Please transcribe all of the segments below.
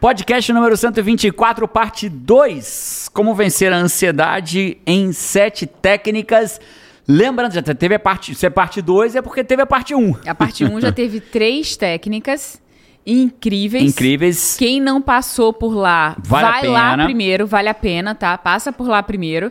Podcast número 124, parte 2. Como vencer a ansiedade em sete técnicas. Lembrando, já teve a parte. Se é parte 2, é porque teve a parte 1. Um. A parte 1 um já teve três técnicas incríveis. Incríveis. Quem não passou por lá, Vale vai lá primeiro, vale a pena, tá? Passa por lá primeiro.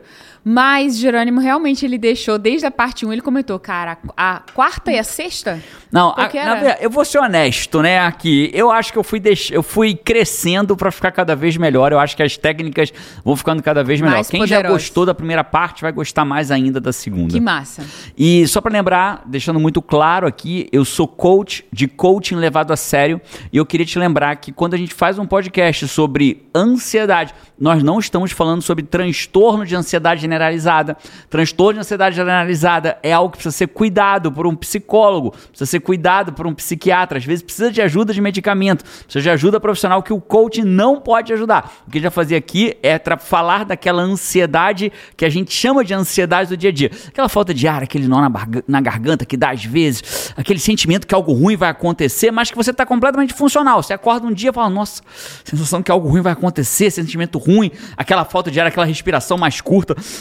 Mas Jerônimo realmente ele deixou, desde a parte 1, ele comentou, cara, a quarta e a sexta? Não, a, na verdade, eu vou ser honesto, né, aqui. Eu acho que eu fui, deix... eu fui crescendo para ficar cada vez melhor. Eu acho que as técnicas vão ficando cada vez melhor. Mais Quem poderosos. já gostou da primeira parte vai gostar mais ainda da segunda. Que massa. E só para lembrar, deixando muito claro aqui, eu sou coach de coaching levado a sério. E eu queria te lembrar que quando a gente faz um podcast sobre ansiedade, nós não estamos falando sobre transtorno de ansiedade generalizada. Transtorno de ansiedade generalizada é algo que precisa ser cuidado por um psicólogo, precisa ser cuidado por um psiquiatra, às vezes precisa de ajuda de medicamento, precisa de ajuda profissional que o coach não pode ajudar. O que a gente fazer aqui é falar daquela ansiedade que a gente chama de ansiedade do dia a dia. Aquela falta de ar, aquele nó na, na garganta que dá às vezes, aquele sentimento que algo ruim vai acontecer, mas que você está completamente funcional. Você acorda um dia e fala, nossa, sensação que algo ruim vai acontecer, sentimento ruim, aquela falta de ar, aquela respiração mais curta,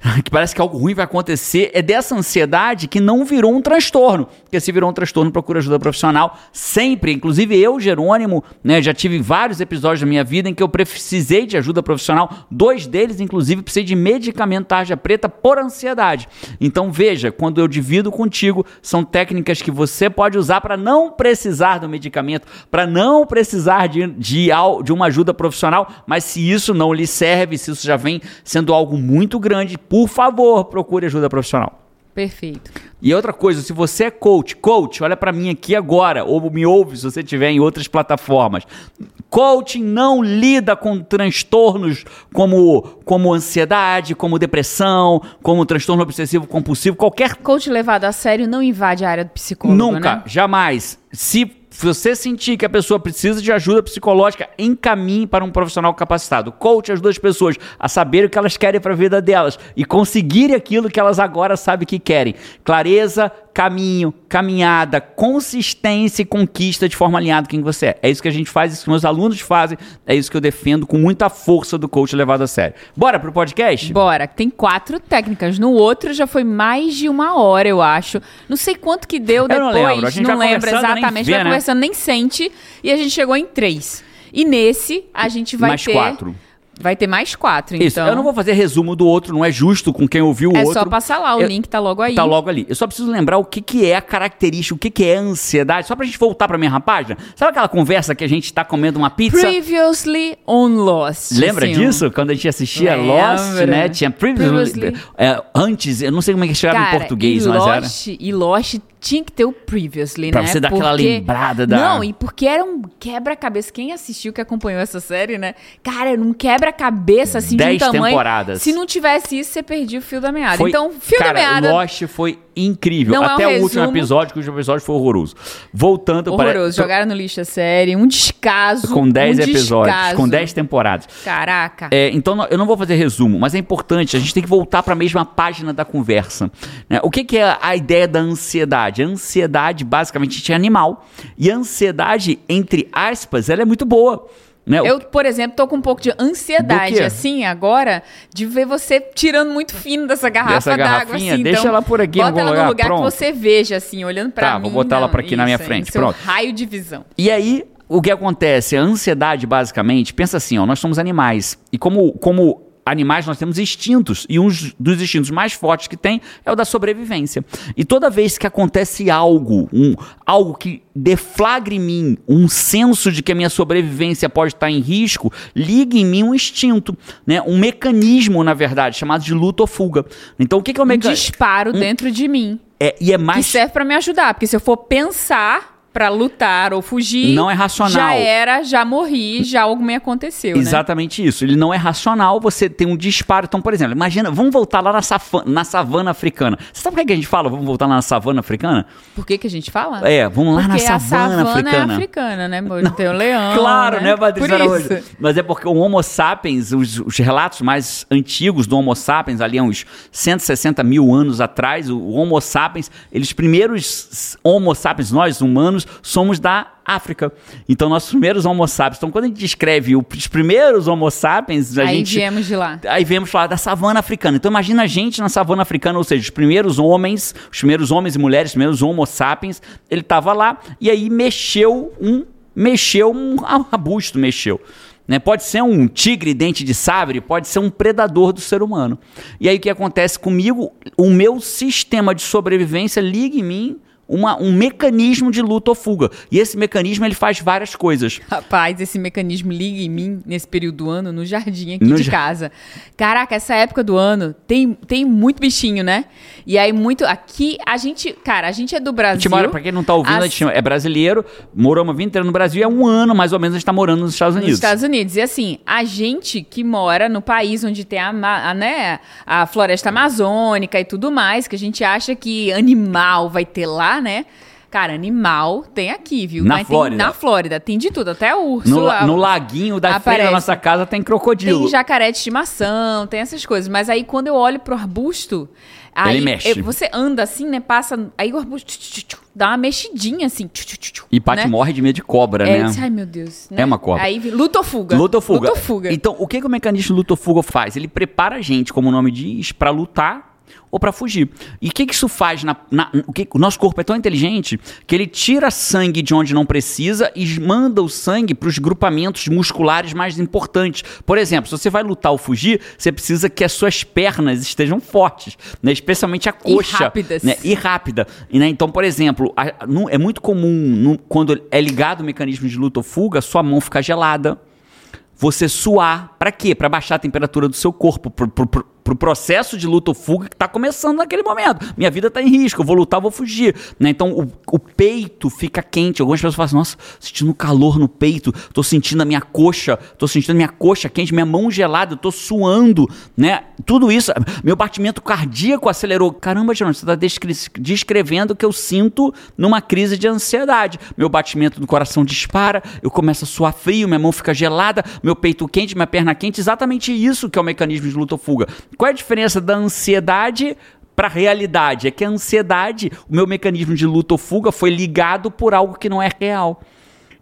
que parece que algo ruim vai acontecer, é dessa ansiedade que não virou um transtorno. Porque se virou um transtorno, procura ajuda profissional sempre. Inclusive eu, Jerônimo, né, já tive vários episódios da minha vida em que eu precisei de ajuda profissional. Dois deles, inclusive, precisei de medicamento tarja preta por ansiedade. Então veja, quando eu divido contigo, são técnicas que você pode usar para não precisar do medicamento, para não precisar de, de, de uma ajuda profissional, mas se isso não lhe serve, se isso já vem sendo algo muito grande, por favor, procure ajuda profissional. Perfeito. E outra coisa, se você é coach, coach, olha para mim aqui agora, ou me ouve se você estiver em outras plataformas. Coaching não lida com transtornos como, como ansiedade, como depressão, como transtorno obsessivo compulsivo, qualquer. Coach levado a sério não invade a área do psicólogo. Nunca, né? jamais. Se se você sentir que a pessoa precisa de ajuda psicológica, encaminhe para um profissional capacitado. Coach as duas pessoas a saber o que elas querem para a vida delas e conseguirem aquilo que elas agora sabem que querem. Clareza, caminho, caminhada, consistência e conquista de forma alinhada com quem você é. É isso que a gente faz, isso que meus alunos fazem, é isso que eu defendo com muita força do coach levado a sério. Bora pro podcast? Bora. Tem quatro técnicas. No outro já foi mais de uma hora, eu acho. Não sei quanto que deu depois. Eu não lembro, a gente não vai lembro exatamente. Vê, vai né? conversando, nem sente. E a gente chegou em três. E nesse, a gente vai Mais ter... quatro. Vai ter mais quatro, Isso, então. eu não vou fazer resumo do outro, não é justo com quem ouviu o É outro. só passar lá, o Eu- link tá logo aí. Tá logo ali. Eu só preciso lembrar o que, que é a característica, o que, que é a ansiedade, só pra gente voltar pra minha página. Sabe aquela conversa que a gente tá comendo uma pizza? Previously on Lost. Lembra assim, disso? Quando a gente assistia Lembro. Lost, né? Tinha previously. Previously. é, antes, eu não sei como é que chegava Cara, em português, mas era. Lost, E Lost tinha que ter o Previously, Pra né? você dar aquela lembrada da- Não, e porque era um quebra-cabeça. Quem assistiu, que acompanhou essa série, né? Cara, era um quebra-cabeça, assim, de um Dez tamanho... temporadas. Se não tivesse isso, você perdia o fio da meada. Foi- então, fio cara, da meada... Lost foi incrível. Não é um Até o último resumo. episódio, que o último episódio foi horroroso. Voltando para. Horroroso. Jogaram no lixo a série. Um descaso. Com 10 um episódios, descaso. com 10 temporadas. Caraca. É, então eu não vou fazer resumo, mas é importante, a gente tem que voltar para a mesma página da conversa. né? O que, que é a ideia da ansiedade? A ansiedade, basicamente, é animal. E a ansiedade, entre aspas, ela é muito boa. Né? Eu, por exemplo, tô com um pouco de ansiedade, assim, agora, de ver você tirando muito fino dessa garrafa d'água, assim. Deixa então, ela por aqui Bota ela lugar, no lugar pronto. que você veja, assim, olhando pra Tá, mim. vou botar ela não, pra aqui na minha isso, frente, pronto. raio de visão. E aí, o que acontece? A ansiedade, basicamente, pensa assim, ó, nós somos animais. E como, como animais, nós temos instintos. E um dos instintos mais fortes que tem é o da sobrevivência. E toda vez que acontece algo, um, algo que deflagre em mim um senso de que a minha sobrevivência pode estar em risco, liga em mim um instinto, né? um mecanismo, na verdade, chamado de luta ou fuga. Então, o que, que é o Um mecanismo? disparo dentro de mim. É, e é Que mais serve pra me ajudar. Porque se eu for pensar pra lutar ou fugir. Não é racional. Já era, já morri, já algo me aconteceu. né? Exatamente isso. Ele não é racional, você tem um disparo. Então, por exemplo, imagina, vamos voltar lá na, safa- na savana africana. Você sabe por que a gente fala, vamos voltar lá na savana africana? Por que, que a gente fala? É, vamos lá Porque na savana, savana africana. é africana, né? amor? Tem o leão. Claro, né, Patrícia Araújo? isso. Mas é porque o Homo sapiens, os, os relatos mais antigos do Homo sapiens, ali há uns 160 mil anos atrás, o Homo sapiens, eles primeiros Homo sapiens, nós humanos, somos da África. Então, nossos primeiros Homo sapiens. Então, quando a gente descreve os primeiros Homo sapiens, a Aí gente. viemos de lá. Aí viemos falar da savana africana. Então imagina a gente na savana africana, ou seja, os primeiros homens, os primeiros homens e mulheres, os primeiros homo sapiens, ele estava lá e aí mexeu um, mexeu um arbusto, mexeu. Né? Pode ser um tigre dente de sabre, pode ser um predador do ser humano. E aí o que acontece comigo? O meu sistema de sobrevivência liga em mim uma, um mecanismo de luta ou fuga. E esse mecanismo ele faz várias coisas. Rapaz, esse mecanismo liga em mim nesse período do ano no jardim aqui No de casa. Caraca, essa época do ano tem, tem muito bichinho, né? E aí, muito. Aqui, a gente. Cara, a gente é do A Brasil. gente mora, pra quem não tá ouvindo, a gente é brasileiro, morou uma vida inteira no Brasil e é um ano mais ou menos a gente tá morando nos Estados Nos Unidos. Estados Unidos. E assim, a gente que mora no país onde tem a, a, né, a floresta amazônica e tudo mais, que a gente acha que animal vai ter lá, né? Cara, animal tem aqui, viu? Na Mas Flórida. Tem, na Flórida. Tem de tudo, até urso. No, no laguinho da frente da nossa casa tem crocodilo. Tem jacaré de estimação, tem essas coisas. Mas aí quando eu olho pro arbusto, aí Ele mexe. você anda assim, né? Passa. Aí o arbusto dá uma mexidinha assim. E Paty né? morre de medo de cobra, É, né? disse, ai meu Deus. né? É uma cobra. Aí luta ou fuga? Luta ou fuga. Luta ou fuga. Então, o que, que o mecanismo luta ou fuga faz? Ele prepara a gente, como o nome diz, pra lutar ou pra fugir. E o que, que isso faz? Na, na- o, que, o nosso corpo é tão inteligente que ele tira sangue de onde não precisa e manda o sangue para os grupamentos musculares mais importantes. Por exemplo, se você vai lutar ou fugir, você precisa que as suas pernas estejam fortes, né? especialmente a E coxa. rápidas. né? e rápida. E, né, Então, por exemplo, a- nu- é muito comum nu- quando é ligado o mecanismo de luta ou fuga, sua mão ficar gelada, você suar. Pra quê? Pra baixar a temperatura do seu corpo, pro, pro- pro- pro processo de luta ou fuga que tá começando naquele momento. Minha vida tá em risco, eu vou lutar, eu vou fugir. né? Então, o, o peito fica quente. Algumas pessoas falam assim, nossa, sentindo calor no peito, tô sentindo a minha coxa, tô sentindo a minha coxa quente, minha mão gelada, eu tô suando, né? Tudo isso, meu batimento cardíaco acelerou. Caramba, Jonathan, você tá descre- descrevendo o que eu sinto numa crise de ansiedade. Meu batimento do coração dispara, eu começo a suar frio, minha mão fica gelada, meu peito quente, minha perna quente. Exatamente isso que é o mecanismo de luta ou fuga. Qual é a diferença da ansiedade para a realidade? É que a ansiedade, o meu mecanismo de luta ou fuga foi ligado por algo que não é real.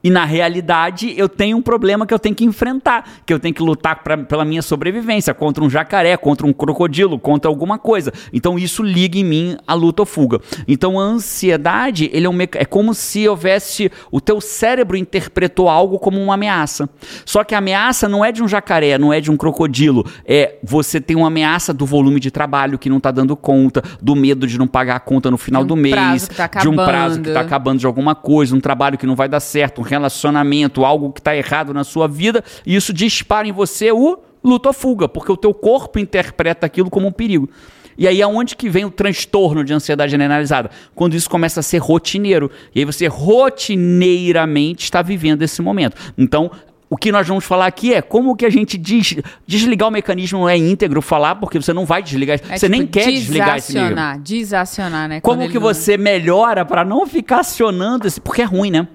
E na realidade, eu tenho um problema que eu tenho que enfrentar, que eu tenho que lutar pra, pela minha sobrevivência, contra um jacaré, contra um crocodilo, contra alguma coisa. Então isso liga em mim a luta ou fuga. Então a ansiedade, ele é, um meca- é como se houvesse o teu cérebro interpretou algo como uma ameaça. Só que a ameaça não é de um jacaré, não é de um crocodilo, é você tem uma ameaça do volume de trabalho que não tá dando conta, do medo de não pagar a conta no final um do mês, tá de um prazo que tá acabando. acabando de alguma coisa, um trabalho que não vai dar certo, um relacionamento, algo que está errado na sua vida, e isso dispara em você o luta ou fuga, porque o teu corpo interpreta aquilo como um perigo. E aí aonde que vem o transtorno de ansiedade generalizada? Quando isso começa a ser rotineiro. E aí você rotineiramente está vivendo esse momento. Então, o que nós vamos falar aqui é como que a gente diz, desligar o mecanismo não é íntegro falar, porque você não vai desligar. É, você tipo, nem quer desligar esse mecanismo. Desacionar, desacionar, né? Como que não- você melhora para não ficar acionando esse. Porque é ruim, né?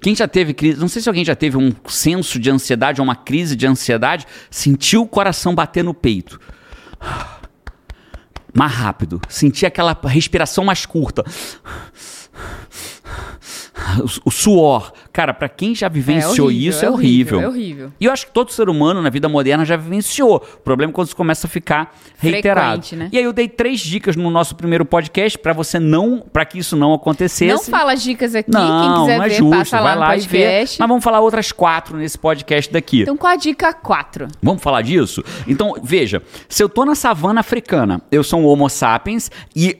Quem já teve crise, não sei se alguém já teve um senso de ansiedade ou uma crise de ansiedade, sentiu o coração bater no peito. Mais rápido, sentir aquela respiração mais curta. O, o suor. Cara, para quem já vivenciou horrível, isso, é é horrível. horrível, é horrível. E eu acho que todo ser humano na vida moderna já vivenciou. O problema é quando isso começa a ficar reiterado. Frequente, né? E aí eu dei três dicas no nosso primeiro podcast para você não, para que isso não acontecesse. Não fala as dicas aqui, Não, quem quiser não é ver, justo. passa lá Vai lá e vê. podcast. Mas vamos falar outras quatro nesse podcast daqui. Então, qual a dica 4? Vamos falar disso? Então, veja, se eu tô na savana africana, eu sou um homo sapiens e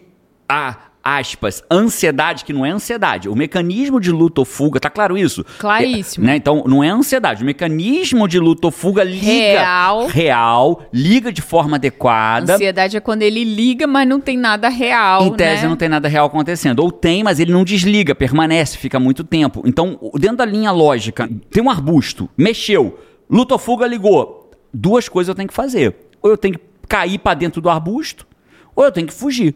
a aspas, ansiedade, que não é ansiedade. O mecanismo de luta ou fuga, tá claro isso? Claríssimo. É, né? Então, não é ansiedade. O mecanismo de luta ou fuga liga. Real. Real, liga de forma adequada. Ansiedade é quando ele liga, mas não tem nada real, Em tese né? não tem nada real acontecendo. Ou tem, mas ele não desliga, permanece, fica muito tempo. Então, dentro da linha lógica, tem um arbusto, mexeu, luta ou fuga ligou. Duas coisas eu tenho que fazer. Ou eu tenho que cair para dentro do arbusto, ou eu tenho que fugir.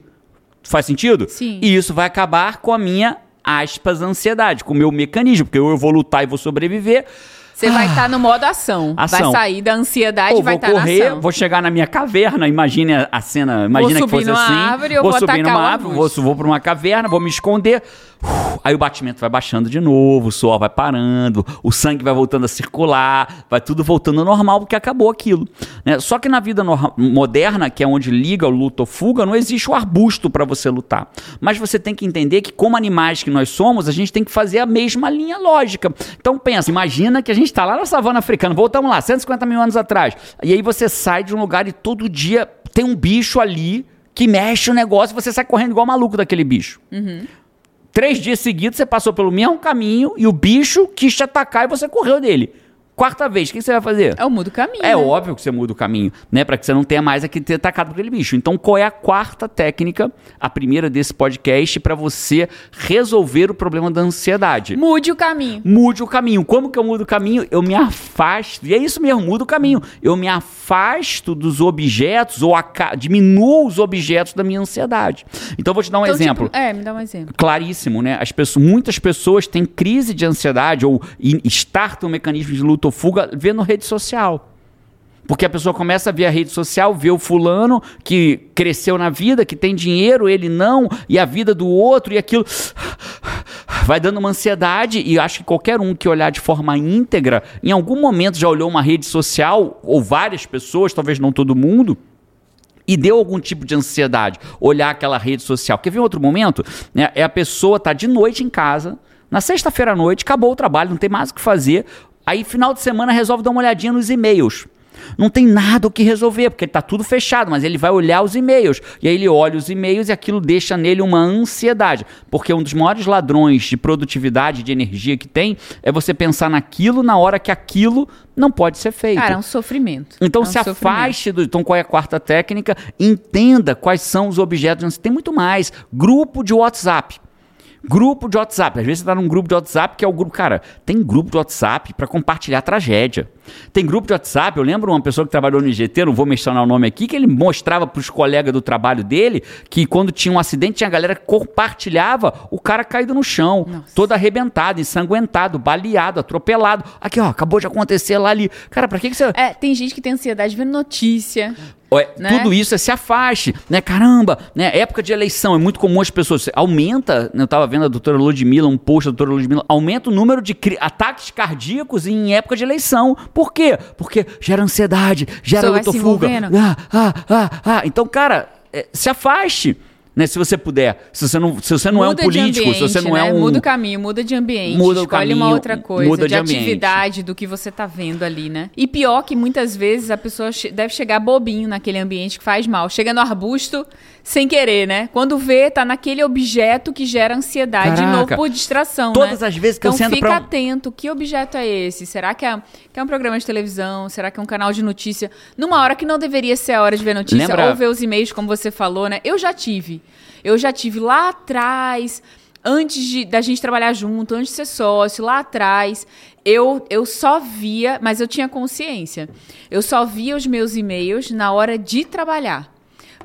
Faz sentido? Sim. E isso vai acabar com a minha, aspas, ansiedade, com o meu mecanismo, porque eu vou lutar e vou sobreviver. Você vai estar no modo ação. Ação. Vai sair da ansiedade e vai vou estar na correr, ação. vou chegar na minha caverna, imagine a- cena, imagina que subir fosse numa assim. árvore ou vou vou subir numa árvore, vou, arbusto. vou pra uma caverna, vou me esconder. Aí o batimento vai baixando de novo, o suor vai parando, o sangue vai voltando a circular, vai tudo voltando ao normal porque acabou aquilo. né? Só que na vida moderna, que é onde liga o luta ou fuga, não existe o arbusto para você lutar. Mas você tem que entender que, como animais que nós somos, a gente tem que fazer a mesma linha lógica. Então pensa, imagina que a gente está lá na savana africana, voltamos lá, 150 mil anos atrás. E aí você sai de um lugar e todo dia tem um bicho ali que mexe o negócio e você sai correndo igual maluco daquele bicho. Três dias seguidos você passou pelo mesmo caminho e o bicho quis te atacar e você correu dele. Quarta vez, o que você vai fazer? É o mudo caminho. É né? óbvio que você muda o caminho, né? Pra que você não tenha mais aqui ter atacado por aquele bicho. Então, qual é a quarta técnica, a primeira desse podcast, pra você resolver o problema da ansiedade? Mude o caminho. Mude o caminho. Como que eu mudo o caminho? Eu me afasto. E é isso mesmo, mudo o caminho. Eu me afasto dos objetos ou aca- diminuo os objetos da minha ansiedade. Então, eu vou te dar um Então, exemplo tipo, é, me dá um exemplo. claríssimo, né? As pessoas, muitas pessoas têm crise de ansiedade ou startam um mecanismo de luta ou fuga vendo rede social. Porque a pessoa começa a ver a rede social, vê o fulano que cresceu na vida, que tem dinheiro, ele não, e a vida do outro, e aquilo vai dando uma ansiedade. E acho que qualquer um que olhar de forma íntegra, em algum momento já olhou uma rede social, ou várias pessoas, talvez não todo mundo, e deu algum tipo de ansiedade olhar aquela rede social. Quer ver outro momento? Né? É a pessoa tá de noite em casa, na sexta-feira à noite, acabou o trabalho, não tem mais o que fazer. Aí, final de semana, resolve dar uma olhadinha nos e-mails. Não tem nada o que resolver, porque tá tudo fechado, mas ele vai olhar os e-mails. E aí ele olha os e-mails e aquilo deixa nele uma ansiedade. Porque um dos maiores ladrões de produtividade, de energia que tem, é você pensar naquilo na hora que aquilo não pode ser feito. Cara, é um sofrimento. Então É um se sofrimento. afaste do. Então, qual é a quarta técnica? Entenda quais são os objetos. Tem muito mais. Grupo de WhatsApp. Grupo de WhatsApp. Às vezes você tá num grupo de WhatsApp que é o grupo. Cara, tem grupo de WhatsApp para compartilhar tragédia. Tem grupo de WhatsApp. Eu lembro uma pessoa que trabalhou no IGT, não vou mencionar o nome aqui, que ele mostrava pros colegas do trabalho dele que quando tinha um acidente, tinha a galera que compartilhava o cara caído no chão, Nossa. todo arrebentado, ensanguentado, baleado, atropelado. Aqui, ó, acabou de acontecer lá ali. Cara, pra que, que você. É, tem gente que tem ansiedade vendo notícia. Ué, né? Tudo isso é se afaste, né? Caramba, né? Época de eleição, é muito comum as pessoas. Aumenta, né? eu tava vendo a doutora Ludmilla, um post da doutora Ludmilla, aumenta o número de ataques cardíacos em época de eleição. Por quê? Porque gera ansiedade, gera Pessoa vai luta se fuga. envolvendo. Ah, ah, ah, ah. Então, cara, é, se afaste. Né, se você puder, se você não, se você não é um político, de ambiente, se você não né? é um Muda o caminho, muda de ambiente. Muda o escolhe uma caminho, outra coisa, muda de, de atividade do que você tá vendo ali, né? E pior que muitas vezes a pessoa deve chegar bobinho naquele ambiente que faz mal. Chega no arbusto sem querer, né? Quando vê, tá naquele objeto que gera ansiedade de Caraca. novo por distração, Todas né? as vezes que eu então sento fica pra- atento, que objeto é esse? Será que é, que é um programa de televisão? Será que é um canal de notícia? Numa hora que não deveria ser a hora de ver notícia Lembra- ou ver os e-mails, como você falou, né? Eu já tive. Eu já tive lá atrás, antes de, da gente trabalhar junto, antes de ser sócio, lá atrás, eu, eu só via, mas eu tinha consciência. Eu só via os meus e-mails na hora de trabalhar.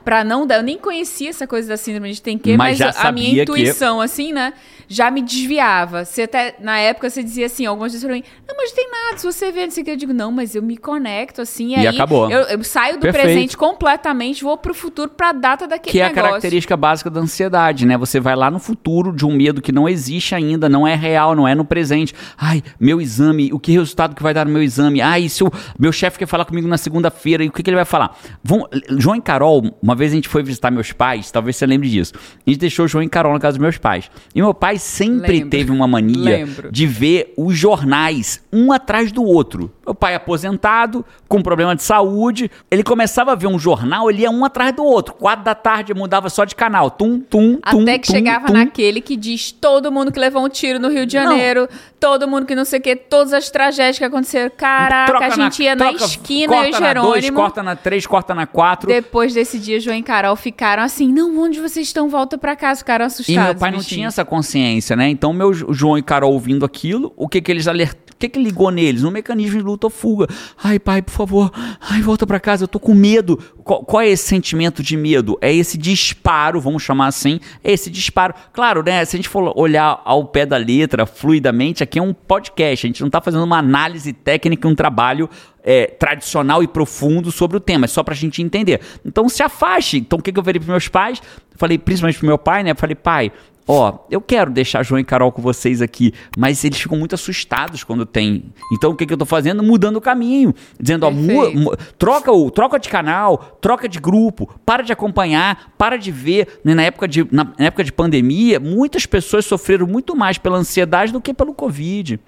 Pra não dar, eu nem conhecia essa coisa da síndrome de tem que, Mas mas, a minha intuição, assim, né, já me desviava. Você até, na época, você dizia assim, algumas vezes pra mim, não, mas não tem nada, se você vê, não sei o que, eu digo, não, mas eu me conecto, assim, E aí acabou. Eu, eu saio do Perfeito. presente completamente, vou pro futuro, pra data daquele que é a negócio. característica básica da ansiedade, né? Você vai lá no futuro de um medo que não existe ainda, não é real, não é no presente. Ai, meu exame, o que resultado que vai dar no meu exame? Ai, se o meu chefe quer falar comigo na segunda-feira, e o que, que ele vai falar? Vão, João e Carol, uma vez a gente foi visitar meus pais, talvez você lembre disso. A gente deixou João e Carol na casa dos meus pais. E meu pai sempre Lembro. teve uma mania Lembro. de ver os jornais um atrás do outro. Meu pai aposentado, com problema de saúde, ele começava a ver um jornal, ele ia um atrás do outro. Quatro da tarde mudava só de canal. Tum, tum, tum. Até que tum, chegava tum. naquele que diz todo mundo que levou um tiro no Rio de Janeiro, todo mundo que não sei o que, todas as tragédias que aconteceram. Caraca, Troca a gente ia na troca- esquina corta e o na dois, Jerônimo. corta na três, corta na quatro. Depois desse dia, João e Carol ficaram assim: não, onde vocês estão? Volta pra casa. Ficaram assustados. E meu pai não bichinhos. tinha essa consciência, né? Então, meu Jo- João e Carol ouvindo aquilo, o que que eles alertaram? Que que ligou neles? No mecanismo de luta ou fuga. Ai, pai, por favor, ai, volta para casa, eu tô com medo. Qual, qual, é esse sentimento de medo? É esse disparo, vamos chamar assim, é esse disparo. Claro, né, se a gente for olhar ao pé da letra, fluidamente, aqui é um podcast, a gente não tá fazendo uma análise técnica, um trabalho é, tradicional e profundo sobre o tema, é só pra gente entender. Então se afaste. Então o que, que eu falei pros meus pais? falei principalmente pro meu pai, né? Falei, pai, ó, eu quero deixar João e Carol com vocês aqui, mas eles ficam muito assustados quando tem. Então o que, que eu tô fazendo? Mudando o caminho, dizendo, ó, mu, mu, troca o, troca de canal, troca de grupo, para de acompanhar, para de ver. Né, na, época de, na, na época de pandemia, muitas pessoas sofreram muito mais pela ansiedade do que pelo Covid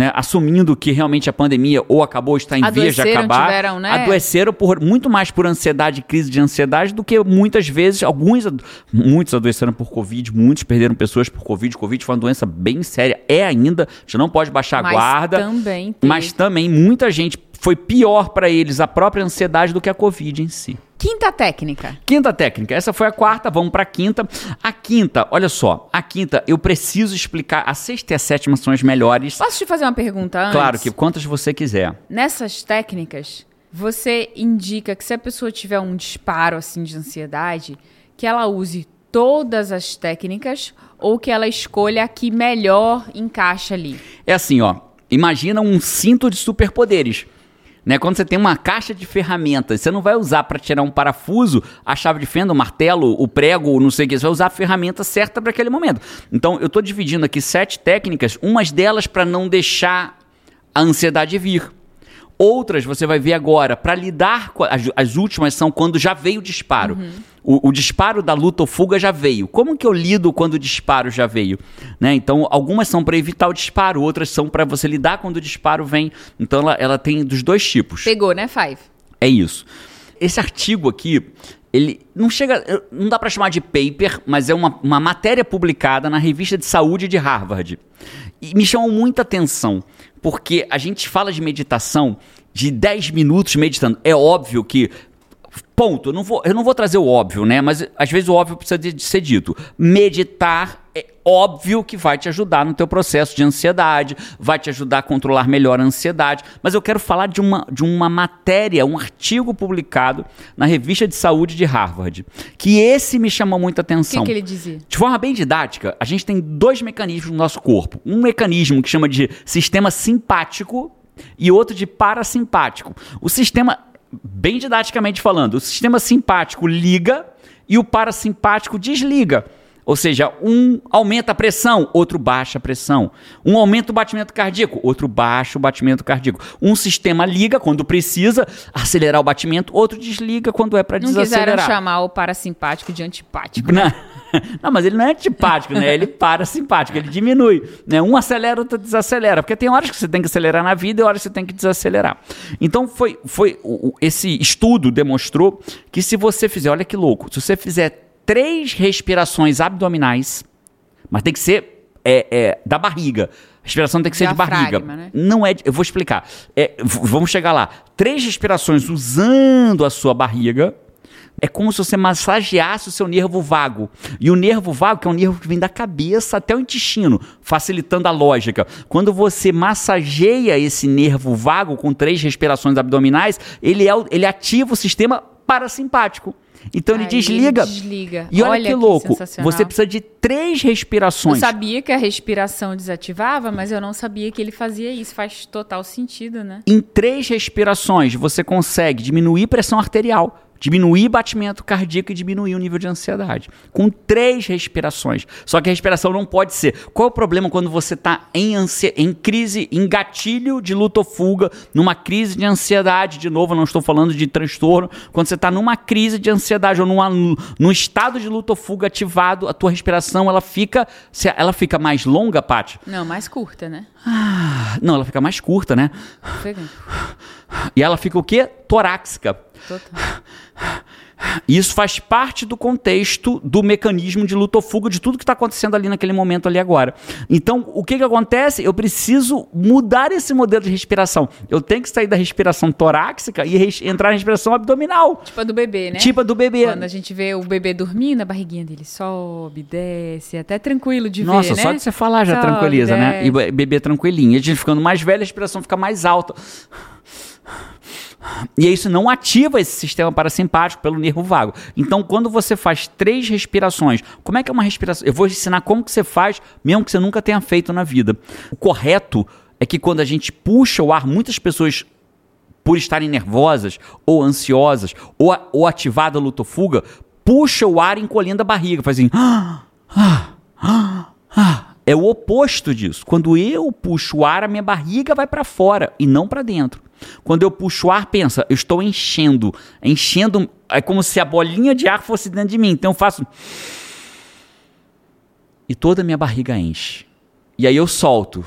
né, assumindo que realmente a pandemia ou acabou está em vias de acabar, tiveram, né? adoeceram por, muito mais por ansiedade, crise de ansiedade, do que muitas vezes, alguns, muitos adoeceram por Covid, muitos perderam pessoas por Covid. Covid foi uma doença bem séria, é ainda, a gente não pode baixar mas a guarda. Também mas também muita gente foi pior para eles a própria ansiedade do que a Covid em si. Quinta técnica. Quinta técnica. Essa foi a quarta, vamos para a quinta. A quinta, olha só, a quinta eu preciso explicar. A sexta e a sétima são as melhores. Posso te fazer uma pergunta antes? Claro, que quantas você quiser. Nessas técnicas, você indica que se a pessoa tiver um disparo assim de ansiedade, que ela use todas as técnicas ou que ela escolha a que melhor encaixa ali? É assim, ó. Imagina um cinto de superpoderes. Né? Quando você tem uma caixa de ferramentas, você não vai usar para tirar um parafuso, a chave de fenda, o martelo, o prego, não sei o que, você vai usar a ferramenta certa para aquele momento. Então, eu estou dividindo aqui sete técnicas, umas delas para não deixar a ansiedade vir. Outras você vai ver agora, para lidar com. As, as, últimas são quando já veio o disparo. Uhum. O, o, disparo da luta ou fuga já veio. Como que eu lido quando o disparo já veio? Né? Então, algumas são para evitar o disparo, outras são para você lidar quando o disparo vem. Então, ela, ela tem dos dois tipos. Pegou, né, Five? É isso. Esse artigo aqui, ele não chega. Não dá para chamar de paper, mas é uma, uma matéria publicada na revista de saúde de Harvard. E me chamou muita atenção porque a gente fala de meditação de 10 minutos meditando. É óbvio que ponto, eu não vou, eu não vou trazer o óbvio, né? Mas às vezes o óbvio precisa de ser dito. Meditar é óbvio que vai te ajudar no teu processo de ansiedade, vai te ajudar a controlar melhor a ansiedade, mas eu quero falar de uma, de uma matéria, um artigo publicado na revista de saúde de Harvard, que esse me chamou muita atenção. O que, que ele dizia? De forma bem didática, a gente tem dois mecanismos no nosso corpo. Um mecanismo que chama de sistema simpático e outro de parasimpático. O sistema, bem didaticamente falando, o sistema simpático liga e o parasimpático desliga. Ou seja, um aumenta a pressão, outro baixa a pressão. Um aumenta o batimento cardíaco, outro baixa o batimento cardíaco. Um sistema liga quando precisa acelerar o batimento, outro desliga quando é para desacelerar. Não quiseram chamar o parasimpático de antipático. Não. Não, mas ele não é antipático, né? Ele para simpático, ele diminui. Né? Um acelera, outro desacelera. Porque tem horas que você tem que acelerar na vida e horas que você tem que desacelerar. Então, foi, foi esse estudo demonstrou que se você fizer, olha que louco, se você fizer três respirações abdominais, mas tem que ser é, é, da barriga. A respiração tem que ser de barriga. Né? Não é. Eu vou explicar. É, vamos chegar lá. Três respirações usando a sua barriga. É como se você massageasse o seu nervo vago. E o nervo vago, que é um nervo que vem da cabeça até o intestino, facilitando a lógica. Quando você massageia esse nervo vago com três respirações abdominais, ele, é, ele ativa o sistema parasimpático. Então ele desliga. Ele desliga. E olha, olha que louco, que você precisa de três respirações. Eu sabia que a respiração desativava, mas eu não sabia que ele fazia isso. Faz total sentido, né? Em três respirações você consegue diminuir pressão arterial, diminuir batimento cardíaco e diminuir o nível de ansiedade. Com três respirações. Só que a respiração não pode ser. Qual é o problema quando você está em, em crise, em gatilho de luta ou fuga, numa crise de ansiedade? De novo, não estou falando de transtorno. Quando você está numa crise de ansiedade ou numa, num estado de luta ou fuga ativado, a tua respiração ela fica, ela fica mais longa, Paty? Não, mais curta, né? Ah, não, ela fica mais curta, né? Fica. E ela fica o quê? Torácica. Total. Isso faz parte do contexto do mecanismo de luta ou fuga, de tudo que está acontecendo ali naquele momento ali agora. Então, o que, que acontece? Eu preciso mudar esse modelo de respiração. Eu tenho que sair da respiração torácica e res- entrar na respiração abdominal. Tipo a do bebê, né? Tipo a do bebê. Quando a gente vê o bebê dormindo, a barriguinha dele sobe, desce, é até tranquilo de Nossa, ver, né? só de você falar já Sobe, tranquiliza, né? desce. E be- bebê tranquilinho. E a gente ficando mais velho, a respiração fica mais alta. E isso não ativa esse sistema parasimpático pelo nervo vago. Então, quando você faz três respirações, como é que é uma respiração? Eu vou ensinar como que você faz, mesmo que você nunca tenha feito na vida. O correto é que quando a gente puxa o ar, muitas pessoas por estarem nervosas ou ansiosas ou, ou ativada a luta ou fuga, puxa o ar encolhendo a barriga, faz. "Ah, ah, ah, ah." É o oposto disso. Quando eu puxo o ar, a minha barriga vai para fora e não para dentro. Quando eu puxo o ar, pensa, eu estou enchendo, enchendo, é como se a bolinha de ar fosse dentro de mim. Então eu faço e toda a minha barriga enche. E aí eu solto.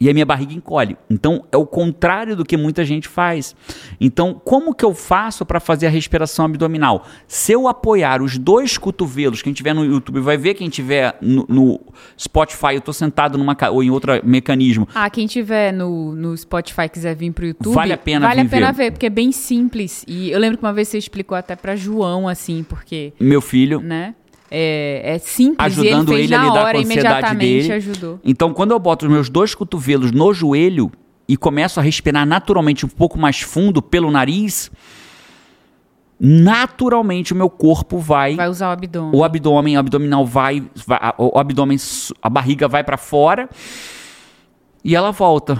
E a minha barriga encolhe. Então é o contrário do que muita gente faz. Então, como que eu faço para fazer a respiração abdominal? Se eu apoiar os dois cotovelos, quem tiver no YouTube vai ver, quem tiver no, no Spotify, eu estou sentado numa ou em outro mecanismo. Ah, quem tiver no, no Spotify e quiser vir pro YouTube, Vale a pena vale a pena ver. ver, porque é bem simples. E eu lembro que uma vez você explicou até pra João, assim, porque, Meu filho, né? É, é simples ajudando ele ele, a lidar hora, com a ansiedade dele. ajudou. Então, quando eu boto os meus dois cotovelos no joelho e começo a respirar naturalmente um pouco mais fundo pelo nariz, naturalmente o meu corpo vai, Vai usar o abdômen. o abdômen, o abdominal vai, vai a- o abdômen, a barriga vai para fora e ela volta.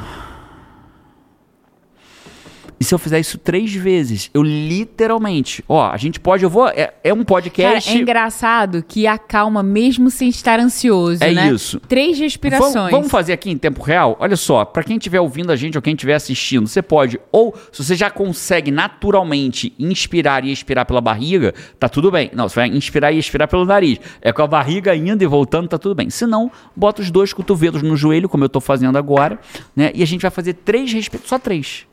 E se eu fizer isso três vezes, eu literalmente, ó, a gente pode, eu vou, é, é um Cara, podcast. é engraçado que acalma mesmo sem estar ansioso, É né? isso. Três respirações. Vamos, vamos fazer aqui em tempo real? Olha só, para quem estiver ouvindo a gente ou quem estiver assistindo, você pode, ou se você já consegue naturalmente inspirar e expirar pela barriga, tá tudo bem. Não, você vai inspirar e expirar pelo nariz. É com a barriga indo e voltando, tá tudo bem. Se não, bota os dois cotovelos no joelho, como eu tô fazendo agora, né? E a gente vai fazer três respirações, só três.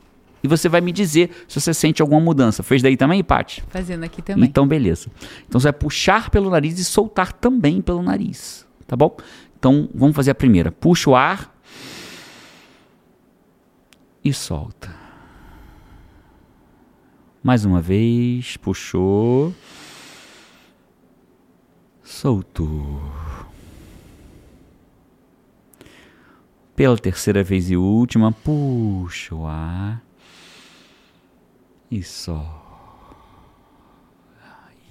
E você vai me dizer se você sente alguma mudança. Fez daí também, Paty? Fazendo aqui também. Então, beleza. Então, você vai puxar pelo nariz e soltar também pelo nariz. Tá bom? Então, vamos fazer a primeira. Puxa o ar. E solta. Mais uma vez. Puxou. Soltou. Pela terceira vez e última, puxa o ar. E só.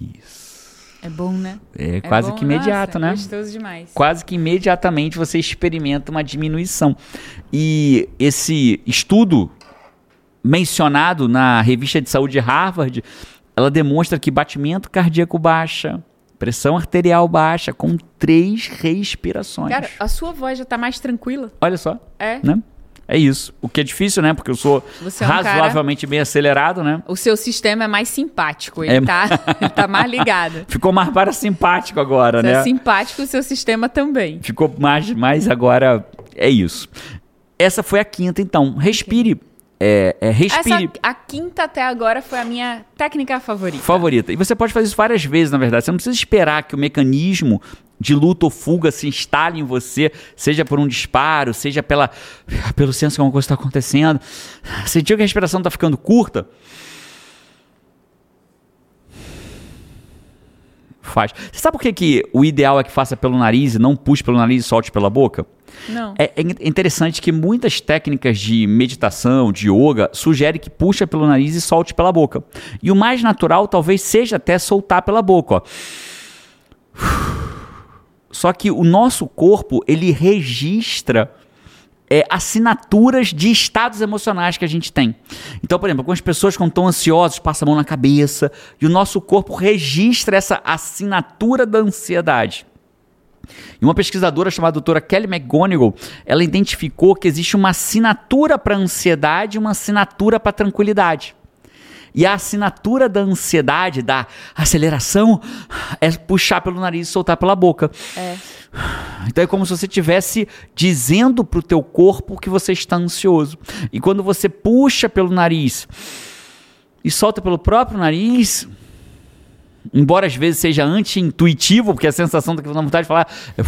Isso. É bom, né? É, quase bom? que imediato, Nossa, né? Gostoso demais. Quase que imediatamente você experimenta uma diminuição. E esse estudo mencionado na revista de saúde de Harvard, ela demonstra que batimento cardíaco baixa, pressão arterial baixa, com três respirações. Cara, a sua voz já tá mais tranquila. Olha só, É. né? É isso. O que é difícil, né? Porque eu sou é um razoavelmente bem acelerado, né? O seu sistema é mais simpático. Ele, É. tá, ele tá mais ligado. Ficou mais parasimpático agora, Você né? é simpático, o seu sistema também. Ficou mais, mais agora. É isso. Essa foi a quinta, então. Respire. É, é, respire. Essa, a quinta até agora foi a minha técnica favorita. Favorita. E você pode fazer isso várias vezes, na verdade. Você não precisa esperar que o mecanismo de luta ou fuga se instale em você, seja por um disparo, seja pela, pelo senso que alguma coisa está acontecendo. Sentiu que a respiração está ficando curta? Faz. Você sabe por que, que o ideal é que faça pelo nariz e não puxe pelo nariz e solte pela boca? Não. É, é interessante que muitas técnicas de meditação, de yoga, sugerem que puxa pelo nariz e solte pela boca. E o mais natural talvez seja até soltar pela boca. Ó. Só que o nosso corpo, ele registra é, assinaturas de estados emocionais que a gente tem. Então, por exemplo, algumas pessoas quando estão ansiosas passam a mão na cabeça e o nosso corpo registra essa assinatura da ansiedade. E uma pesquisadora chamada doutora Kelly McGonigal, ela identificou que existe uma assinatura para ansiedade e uma assinatura para tranquilidade. E a assinatura da ansiedade, da aceleração, é puxar pelo nariz e soltar pela boca. É. Então é como se você estivesse dizendo para o teu corpo que você está ansioso. E quando você puxa pelo nariz e solta pelo próprio nariz. Embora às vezes seja anti-intuitivo, porque a sensação da vontade de falar é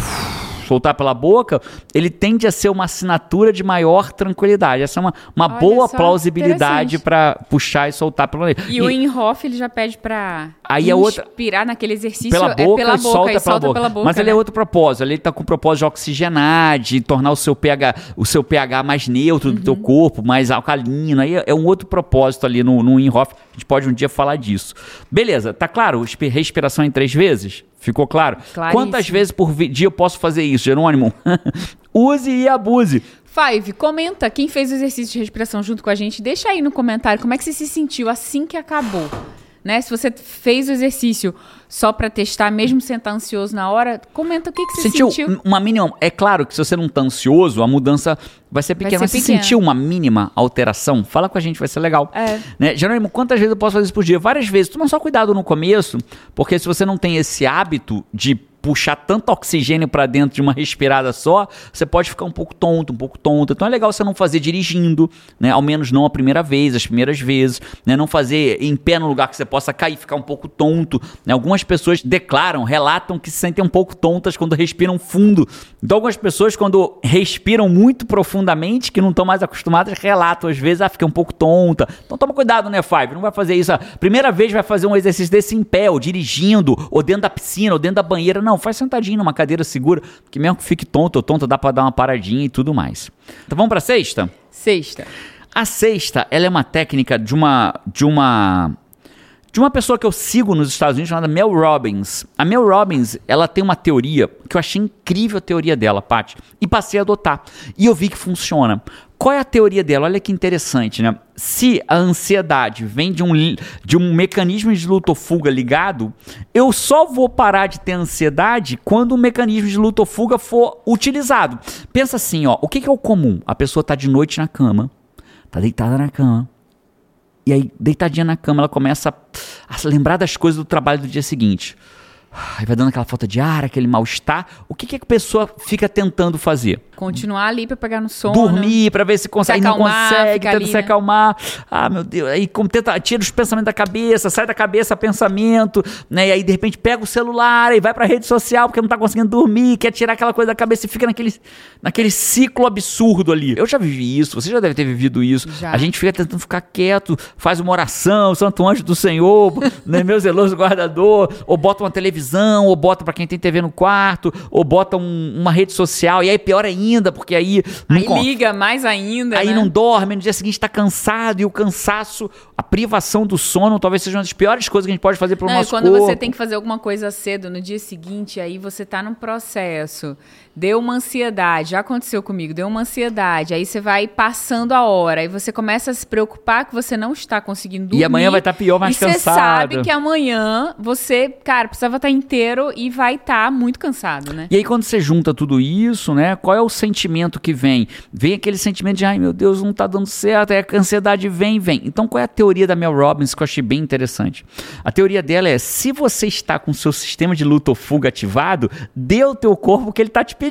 soltar pela boca, ele tende a ser uma assinatura de maior tranquilidade. Essa é uma, uma Olha boa só, plausibilidade para puxar e soltar pelo nariz. E, o Inhoff, ele já pede pra Aí é outra- inspirar naquele exercício. pela é boca pela e solta, e pela, boca. boca, Mas ele é né? outro propósito. Ele está com o propósito de oxigenar, de tornar o seu pH, o seu pH mais neutro do teu Uhum. corpo, mais alcalino. Aí é um outro propósito ali no, no Inhoff. A gente pode um dia falar disso. Beleza, tá claro? Respiração em três vezes? Ficou claro? Claríssimo. Quantas vezes por dia eu posso fazer isso, Jerônimo? Use e abuse. Five, comenta quem fez o exercício de respiração junto com a gente. Deixa aí no comentário como é que você se sentiu assim que acabou. Né? Se você fez o exercício só pra testar, mesmo sem estar ansioso na hora, comenta o que, que você sentiu, sentiu. uma mínima. É claro que se você não tá ansioso, a mudança vai ser pequena. ser mas você pequena. sentiu uma mínima alteração? Fala com a gente, vai ser legal. É. Né? Jerônimo, quantas vezes eu posso fazer isso por dia? Várias vezes. Toma só cuidado no começo, porque se você não tem esse hábito de puxar tanto oxigênio pra dentro de uma respirada só, você pode ficar um pouco tonto, um pouco tonto. Então é legal você não fazer dirigindo, né? Ao menos não a primeira vez, as primeiras vezes, né? Não fazer em pé no lugar que você possa cair, ficar um pouco tonto. Né? Algumas pessoas declaram, relatam que se sentem um pouco tontas quando respiram fundo. Então algumas pessoas quando respiram muito profundamente, que não estão mais acostumadas, relatam às vezes, ah, fica um pouco tonta. Então toma cuidado, né, Five? Não vai fazer isso. Primeira vez vai fazer um exercício desse em pé, ou dirigindo, ou dentro da piscina, ou dentro da banheira. Não, faz sentadinho numa cadeira segura, que mesmo que fique tonto ou tonta, dá pra dar uma paradinha e tudo mais. Então vamos pra sexta? Sexta. A sexta, ela é uma técnica de uma de uma de uma pessoa que eu sigo nos Estados Unidos chamada Mel Robbins. A Mel Robbins, ela tem uma teoria que eu achei incrível a teoria dela, Paty, e passei a adotar. E eu vi que funciona. Qual é a teoria dela? Olha que interessante, né? Se a ansiedade vem de um, de um mecanismo de luta ou fuga ligado, eu só vou parar de ter ansiedade quando o mecanismo de luta ou fuga for utilizado. Pensa assim, ó, o que, que é o comum? A pessoa tá de noite na cama, tá deitada na cama, e aí, deitadinha na cama, ela começa a lembrar das coisas do trabalho do dia seguinte. Aí vai dando aquela falta de ar, aquele mal-estar. O que, que a pessoa fica tentando fazer? Continuar ali pra pegar no sono. Dormir pra ver se consegue, não acalmar, consegue, ficar tenta ali, se né? acalmar. Ah, meu Deus. Aí como tenta, tira os pensamentos da cabeça, sai da cabeça pensamento, né? E aí de repente pega o celular e vai pra rede social porque não tá conseguindo dormir, quer tirar aquela coisa da cabeça e fica naquele, naquele ciclo absurdo ali. Eu já vivi isso, você já deve ter vivido isso. Já. A gente fica tentando ficar quieto, faz uma oração, Santo Anjo do Senhor, né, meu zeloso guardador, ou bota uma televisão, ou bota pra quem tem TV no quarto, ou bota um- uma rede social, e aí pior ainda, porque aí Aí con- liga mais ainda. Aí né? não dorme, no dia seguinte tá cansado, e o cansaço, a privação do sono talvez seja uma das piores coisas que a gente pode fazer pro Não, e nosso quando corpo. você tem que fazer alguma coisa cedo no dia seguinte, aí você tá num processo, deu uma ansiedade, já aconteceu comigo, deu uma ansiedade, aí você vai passando a hora, aí você começa a se preocupar que você não está conseguindo dormir. E amanhã vai estar pior, mais e cansado. você sabe que amanhã você, cara, precisava estar inteiro e vai estar muito cansado, né? E aí, quando você junta tudo isso, né? Qual é o sentimento que vem? Vem aquele sentimento de, ai meu Deus, não tá dando certo, aí a ansiedade vem, vem. Então, qual é a teoria da Mel Robbins que eu achei bem interessante? A teoria dela é: se você está com o seu sistema de luta ou fuga ativado, dê ao teu corpo que ele tá te pedindo.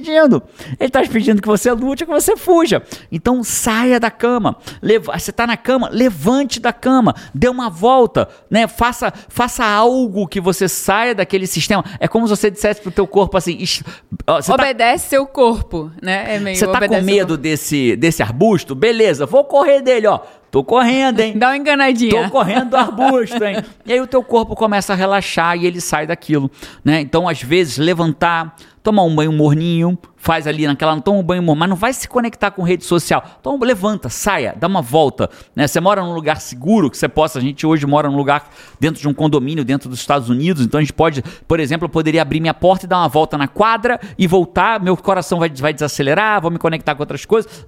Ele tá te pedindo que você lute ou que você fuja. Então, saia da cama. Leva, você tá na cama, levante da cama, dê uma volta, né? Faça, faça algo que você saia daquele sistema. É como se você dissesse pro teu corpo assim: "Ixi, ó, tá obedece seu corpo, né? É meio você tá com medo desse, desse arbusto? Beleza, vou correr dele, ó. Tô correndo, hein? Dá uma enganadinha. Tô correndo do arbusto, hein? E aí o teu corpo começa a relaxar e ele sai daquilo, né? Então, às vezes, levantar, tomar um banho morninho, faz ali naquela, toma um banho mas não vai se conectar com rede social. Então, levanta, saia, dá uma volta, né? Você mora num lugar seguro que você possa, a gente hoje mora num lugar dentro de um condomínio dentro dos Estados Unidos, então a gente pode, por exemplo, eu poderia abrir minha porta e dar uma volta na quadra e voltar, meu coração vai, vai desacelerar, vou me conectar com outras coisas.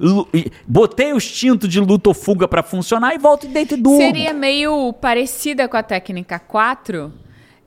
Botei o instinto de luta ou fuga pra funcionar e volto e deito e durmo. Seria meio parecida com a técnica 4.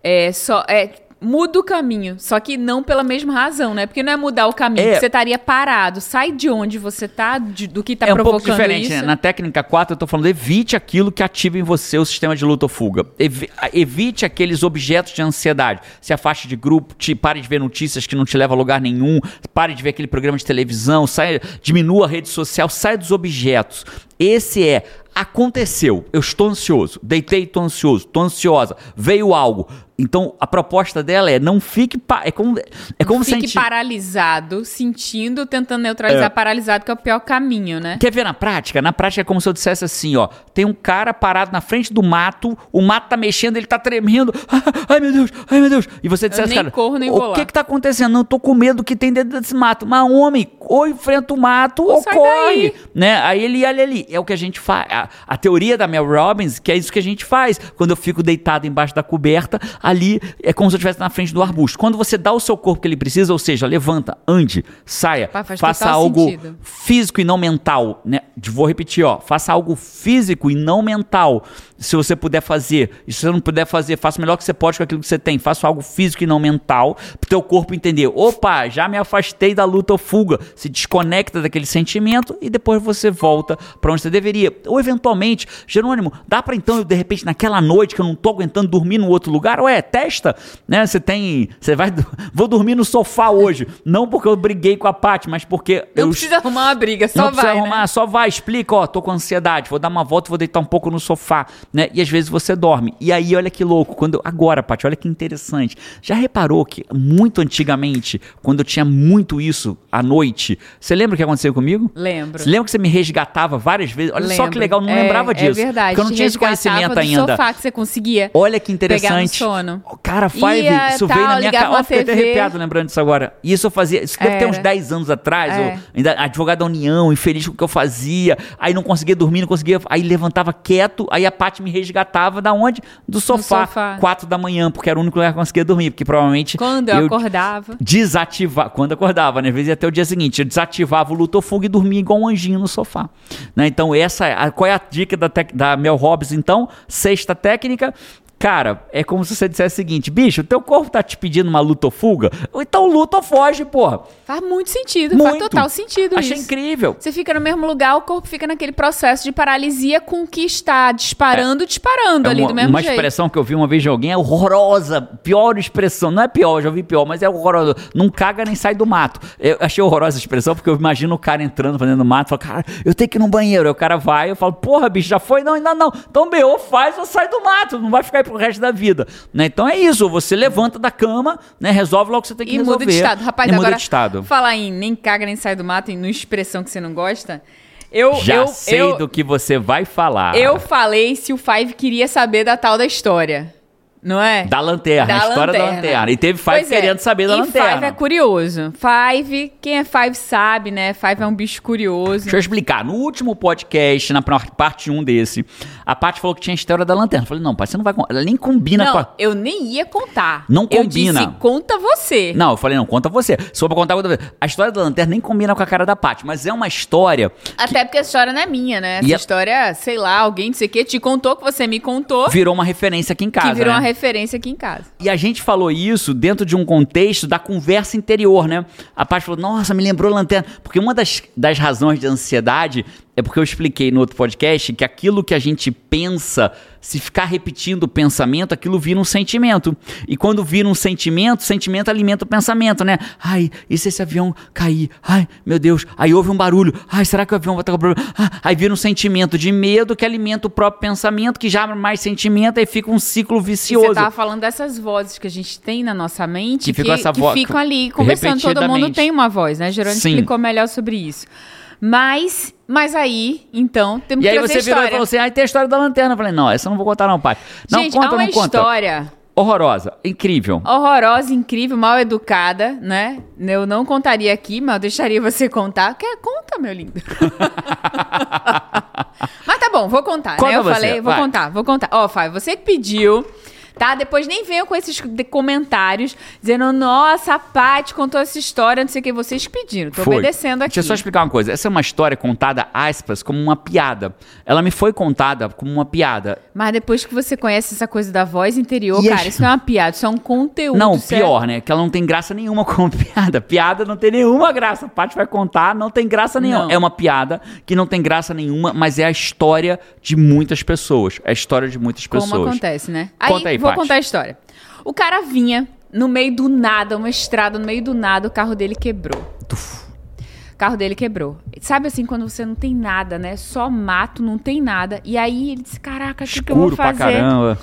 É, só, é, muda o caminho, só que não pela mesma razão, né? Porque não é mudar o caminho, É. você estaria parado. Sai de onde você tá, de- do que tá é um provocando pouco diferente, isso. né? Na técnica 4, eu tô falando, evite aquilo que ativa em você o sistema de luta ou fuga. Evi- evite aqueles objetos de ansiedade. Se afaste de grupo, te, pare de ver notícias que não te levam a lugar nenhum, pare de ver aquele programa de televisão, saia, diminua a rede social, saia dos objetos. Esse é aconteceu. Eu estou ansioso. Deitei, estou ansioso. Estou ansiosa. Veio algo. Então, a proposta dela é não fique. É como, é como Fique senti- paralisado, sentindo, tentando neutralizar É. paralisado, que é o pior caminho, né? Quer ver na prática? Na prática é como se eu dissesse assim, ó. Tem um cara parado na frente do mato, o mato tá mexendo, ele tá tremendo. Ai, meu Deus, ai, meu Deus. E você dissesse, nem cara, corro, nem o vou lá." que que tá acontecendo? Não, eu tô com medo do que tem dentro desse mato. Mas, homem, ou enfrenta o mato ou sai corre. daí. Né? Aí ele olha ali. É o que a gente faz. A, a teoria da Mel Robbins, que é isso que a gente faz. Quando eu fico deitado embaixo da coberta, ali é como se eu estivesse na frente do arbusto. Quando você dá o seu corpo que ele precisa, ou seja, levanta, ande, saia, Pá, faça algo sentido. físico e não mental, né? Vou repetir, ó, faça algo físico e não mental. Se você puder fazer, e se você não puder fazer, faça o melhor que você pode com aquilo que você tem. Faça algo físico e não mental, pro teu corpo entender. Opa, já me afastei da luta ou fuga. Se desconecta daquele sentimento e depois você volta pra onde você deveria. Ou eventualmente, Jerônimo, dá pra então eu de repente naquela noite que eu não tô aguentando dormir num outro lugar, ué, testa, né? Você tem, você vai, vou dormir no sofá hoje, não porque eu briguei com a Paty, mas porque Não eu precisa arrumar uma briga, só não vai, precisa né? arrumar, só vai, explica, ó, tô com ansiedade, vou dar uma volta e vou deitar um pouco no sofá, né? E às vezes você dorme. E aí, olha que louco, quando agora, Paty, olha que interessante. Já reparou que muito antigamente, quando eu tinha muito isso à noite, você lembra o que aconteceu comigo? Lembro. Você lembra que você me resgatava várias vezes? Olha só que Lembro. legal, não É, lembrava disso. É verdade. Porque eu não tinha esse conhecimento ainda. sofá que você conseguia. Olha que Pegar interessante. sono. Cara, Five, Ia, isso tal, veio na minha cara. Uma fiquei até arrepiado lembrando disso agora. E isso eu fazia. Isso deve ter uns Era. 10 anos atrás. É. Eu, ainda advogado da União, infeliz com o que eu fazia. Aí não conseguia dormir, não conseguia. Aí levantava quieto. Aí a Paty me resgatava da onde? Do sofá. sofá. 4 da manhã, porque era o único lugar que eu conseguia dormir. Porque provavelmente. Quando eu, acordava. Desativar, quando acordava, né? Às vezes ia até o dia seguinte, eu desativava o luto ou fuga e dormia igual um anjinho no sofá. Né? Então, essa é qual é a dica da, da Mel Robbins, então? Sexta técnica. Cara, é como se você dissesse o seguinte, bicho, teu corpo tá te pedindo uma luta ou fuga? Então luta ou foge, porra. Faz muito sentido, faz Muito. total sentido Achei isso. incrível. Você fica no mesmo lugar, o corpo fica naquele processo de paralisia com o que está disparando, disparando É ali uma, do mesmo uma jeito. expressão que eu vi uma vez de alguém é horrorosa, pior expressão. Não é pior, já ouvi pior, mas é horrorosa. Não caga nem sai do mato. Eu achei horrorosa a expressão porque eu imagino o cara entrando, fazendo mato, fala, cara, eu tenho que ir no banheiro. Aí o cara vai, eu falo, porra, bicho, já foi? Não, ainda não. Então, meu, faz ou sai do mato, não vai ficar aí pro resto da vida. Né? Então é isso, você levanta da cama, né? resolve logo o que você tem que E resolver. muda de estado. Rapaz, e muda agora, de estado. falar em nem caga nem sai do mato, e no expressão que você não gosta, eu, Já eu, sei eu, do que você vai falar. eu falei se o Five queria saber da tal da história. Não é? Da lanterna, Da a história da lanterna. lanterna. E teve Five Pois é. querendo saber da e lanterna. Five é curioso. Five, quem é Five sabe, né? Five é um bicho curioso. Deixa eu explicar. No último podcast, na parte 1 desse, a Paty falou que tinha a história da lanterna. Eu falei, não, Paty, você não vai contar. Ela nem combina com Não, a. eu nem ia contar. Não Eu combina. disse, conta você. Não, eu falei, não, conta você. Se for pra contar, conta você. A história da lanterna nem combina com a cara da Paty, mas é uma história. Até porque a história não é minha, né? Essa E a- história, sei lá, alguém, não sei o quê, te contou que você me contou, Virou uma referência aqui em casa. que virou né? uma referência aqui em casa. E a gente falou isso dentro de um contexto da conversa interior, né? A Paty falou, nossa, me lembrou lanterna. Porque uma das, das razões de ansiedade é porque eu expliquei no outro podcast que aquilo que a gente pensa, se ficar repetindo o pensamento, aquilo vira um sentimento. E quando vira um sentimento, o sentimento alimenta o pensamento, né? Ai, e se esse avião cair? Ai, meu Deus. Aí houve um barulho. Ai, será que o avião vai estar com problema? Ah, aí vira um sentimento de medo que alimenta o próprio pensamento, que já mais sentimento, aí fica um ciclo E vicioso. você tava falando dessas vozes que a gente tem na nossa mente, Que que, ficam essa que vo- ficam ali conversando. Todo mundo tem uma voz, né? Gerônimo Sim. explicou melhor sobre isso. Mas, mas aí, então, temos E que aí trazer você virou e falou assim: ah, tem a história da lanterna. Eu falei, não, essa eu não vou contar, não, pai. Não, gente, conta, há uma não conta. história Horrorosa, incrível. horrorosa, incrível, mal educada, né? Eu não contaria aqui, mas eu deixaria você contar. Quer? Conta, meu lindo. mas tá bom, vou contar, Conta né? Eu você, falei, vou vai. contar, vou contar. Ó, Fábio, você que pediu, tá? Depois nem venham com esses comentários dizendo, nossa, a Paty contou essa história, não sei o que, vocês pediram. Tô Foi. obedecendo aqui. Deixa eu só explicar uma coisa. Essa é uma história contada, aspas, como uma piada. Ela me foi contada como uma piada. Mas depois que você conhece essa coisa da voz interior, E cara, as- isso não é uma piada, isso é um conteúdo. não, sério. pior, né? Que ela não tem graça nenhuma como piada. Piada não tem nenhuma graça. A Paty vai contar, não tem graça nenhuma. Não. É uma piada que não tem graça nenhuma, mas é a história de muitas pessoas. É a história de muitas Como pessoas. acontece, né? Conta aí, vou contar a história. O cara vinha no meio do nada, uma estrada, no meio do nada, o carro dele quebrou. O carro dele quebrou. Sabe assim, quando você não tem nada, né? Só mato, não tem nada. E aí ele disse: Caraca, o que, que eu vou Escuro pra fazer? caramba.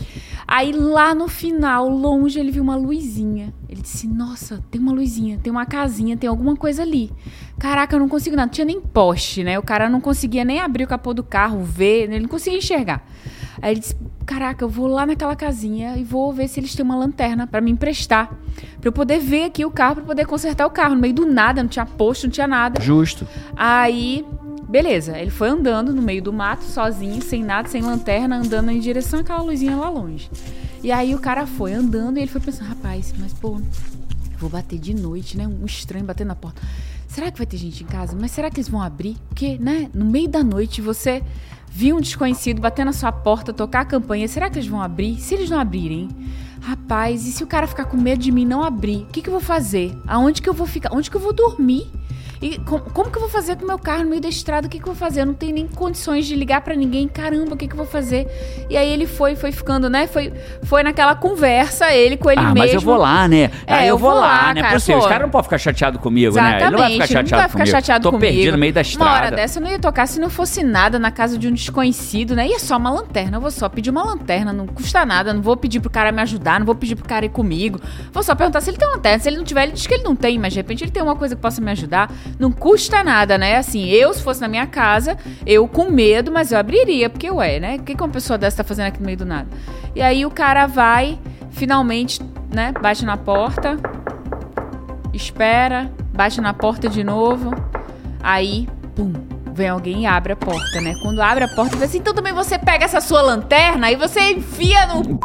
Aí lá no final, longe, ele viu uma luzinha. Ele disse: Nossa, tem uma luzinha, tem uma casinha, tem alguma coisa ali. Caraca, eu não consigo nada. Não tinha nem poste, né? O cara não conseguia nem abrir o capô do carro, ver, né? ele não conseguia enxergar. Aí ele disse: Caraca, eu vou lá naquela casinha e vou ver se eles têm uma lanterna pra me emprestar. Pra eu poder ver aqui o carro, pra poder consertar o carro. No meio do nada, não tinha posto, não tinha nada. Justo. Aí, beleza. Ele foi andando no meio do mato, sozinho, sem nada, sem lanterna, andando em direção àquela luzinha lá longe. E aí o cara foi andando e ele foi pensando, rapaz, mas pô, vou bater de noite, né? Um estranho batendo na porta. Será que vai ter gente em casa? Mas será que eles vão abrir? Porque, né, no meio da noite você viu um desconhecido bater na sua porta, tocar a campanha. Será que eles vão abrir? Se eles não abrirem, rapaz, e se o cara ficar com medo de mim não abrir? O que, que eu vou fazer? Aonde que eu vou ficar? Onde que eu vou dormir? E com- como, que eu vou fazer com o meu carro no meio da estrada? O que, que eu vou fazer? Eu não tenho nem condições de ligar pra ninguém. Caramba, o que, que eu vou fazer? E aí ele foi, foi ficando, né? Foi, foi naquela conversa, ele com ele ah, mesmo. mas eu vou lá, né? É, ah, eu, eu vou vou lá, lá, né? cara, Por Os caras não podem ficar chateados comigo, né? Exatamente, Ele não vai ficar chateado não vai ficar comigo. chateado Tô comigo. perdido no meio da estrada. Uma hora dessa eu não ia tocar se não fosse nada na casa de um desconhecido, né? E é só uma lanterna, eu vou só pedir uma lanterna, não custa nada, não vou pedir pro cara me ajudar, não vou pedir pro cara ir comigo. Vou só perguntar se ele tem uma lanterna, se ele não tiver, ele diz que ele não tem, mas de repente ele tem uma coisa que possa me ajudar. Não custa nada, né? Assim, eu se fosse na minha casa, eu com medo, mas eu abriria, porque ué, né? O que uma pessoa dessa tá fazendo aqui no meio do nada? E aí o cara vai, finalmente, né, bate na porta, espera, bate na porta de novo. Aí, pum, vem alguém e abre a porta, né? Quando abre a porta, diz assim: então também você pega essa sua lanterna e você enfia no.